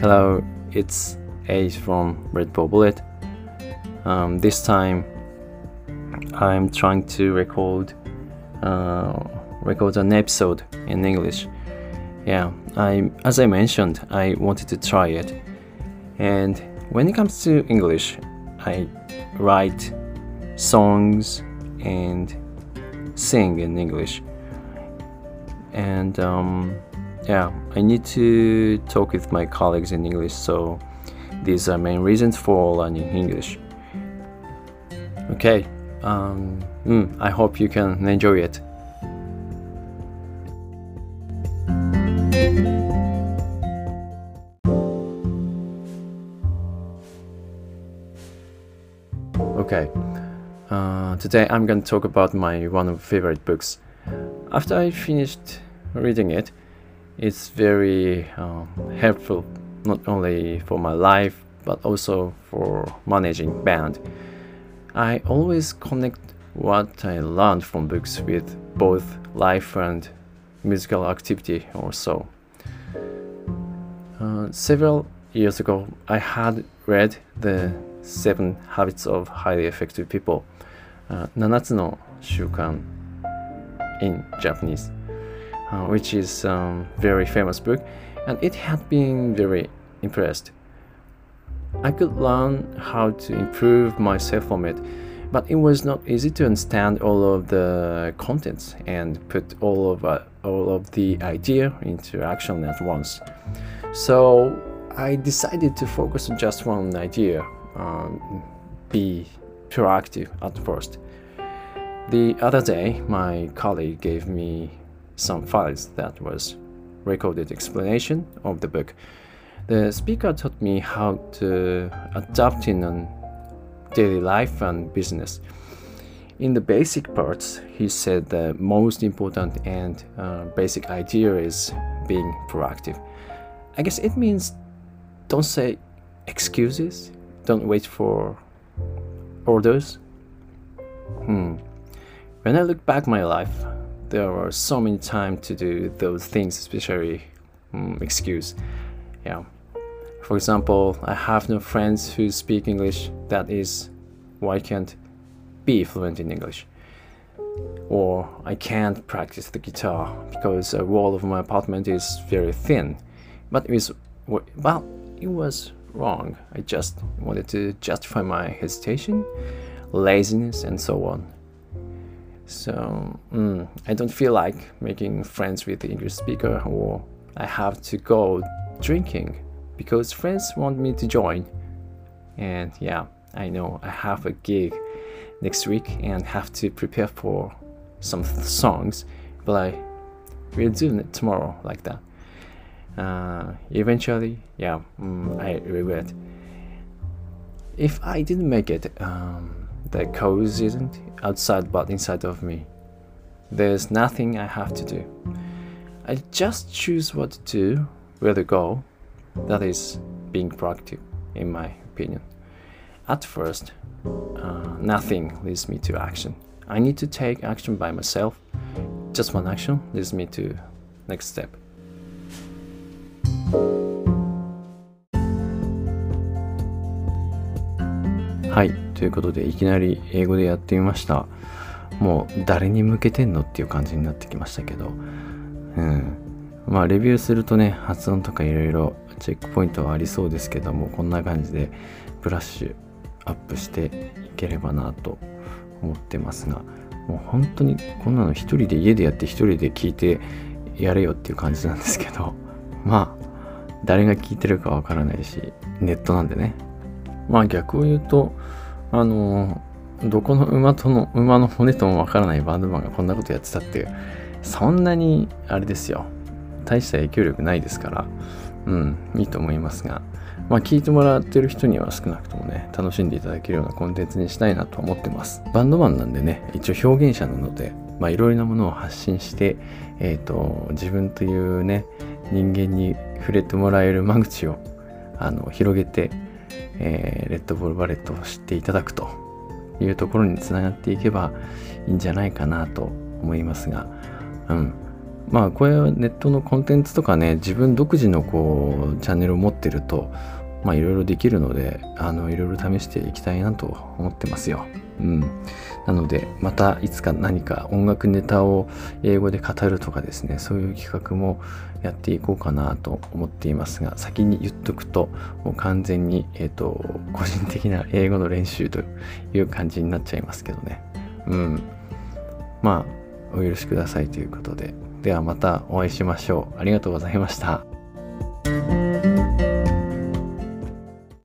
Hello, it's Ace from Red Ball Bullet. Um, this time, I'm trying to record uh, record an episode in English. Yeah, I as I mentioned, I wanted to try it, and when it comes to English, I write songs and sing in English. And um, yeah, I need to talk with my colleagues in English, so these are main reasons for learning English. Okay, um, mm, I hope you can enjoy it. Okay, uh, today I'm going to talk about my one of favorite books. After I finished reading it, it's very um, helpful not only for my life but also for managing band. I always connect what I learned from books with both life and musical activity or so. Uh, several years ago, I had read the Seven Habits of Highly Effective People, uh, Nanatsu no Shukan in Japanese uh, which is um, very famous book, and it had been very impressed. I could learn how to improve myself from it, but it was not easy to understand all of the contents and put all of uh, all of the idea into action at once. So I decided to focus on just one idea um, be proactive at first. The other day, my colleague gave me some files that was recorded explanation of the book. The speaker taught me how to adapt in a daily life and business. In the basic parts, he said the most important and uh, basic idea is being proactive. I guess it means don't say excuses, don't wait for orders. Hmm. When I look back my life, there are so many times to do those things, especially um, excuse. Yeah. For example, I have no friends who speak English. That is why I can't be fluent in English. Or I can't practice the guitar because a wall of my apartment is very thin. But it was well, it was wrong. I just wanted to justify my hesitation, laziness, and so on. So mm, I don't feel like making friends with the English speaker, or I have to go drinking because friends want me to join. And yeah, I know I have a gig next week and have to prepare for some songs, but I will do it tomorrow like that uh, eventually, yeah, mm, I regret. If I didn't make it, um, the cause isn't outside but inside of me. There's nothing I have to do. I just choose what to do, where to go. That is being proactive, in my opinion. At first, uh, nothing leads me to action. I need to take action by myself. Just one action leads me to next step. はいということでいきなり英語でやってみました。もう誰に向けてんのっていう感じになってきましたけど。うん。まあレビューするとね発音とかいろいろチェックポイントはありそうですけどもこんな感じでブラッシュアップしていければなと思ってますが。もう本当にこんなの一人で家でやって一人で聞いてやれよっていう感じなんですけど。まあ誰が聞いてるかわからないし、ネットなんでね。まあ逆を言うと、あの、どこの馬との、馬の骨ともわからないバンドマンがこんなことやってたって、そんなに、あれですよ。大した影響力ないですから、うん、いいと思いますが、まあ聞いてもらってる人には少なくともね、楽しんでいただけるようなコンテンツにしたいなと思ってます。バンドマンなんでね、一応表現者なので、まあいろいろなものを発信して、えっ、ー、と、自分というね、人間に触れてもらえる間口をあの広げて、えー、レッドボールバレットを知っていただくというところにつながっていけばいいんじゃないかなと思いますが、うん。まあこれはネットのコンテンツとかね自分独自のこうチャンネルを持ってるとまあいろいろできるのであのいろいろ試していきたいなと思ってますよ。うん、なのでまたいつか何か音楽ネタを英語で語るとかですねそういう企画もやっていこうかなと思っていますが先に言っとくともう完全に、えーと、個人的な英語の練習という感じになっちゃいますけどね。うん、まあお許しくださいということでではまたお会いしましょう。ありがとうございました。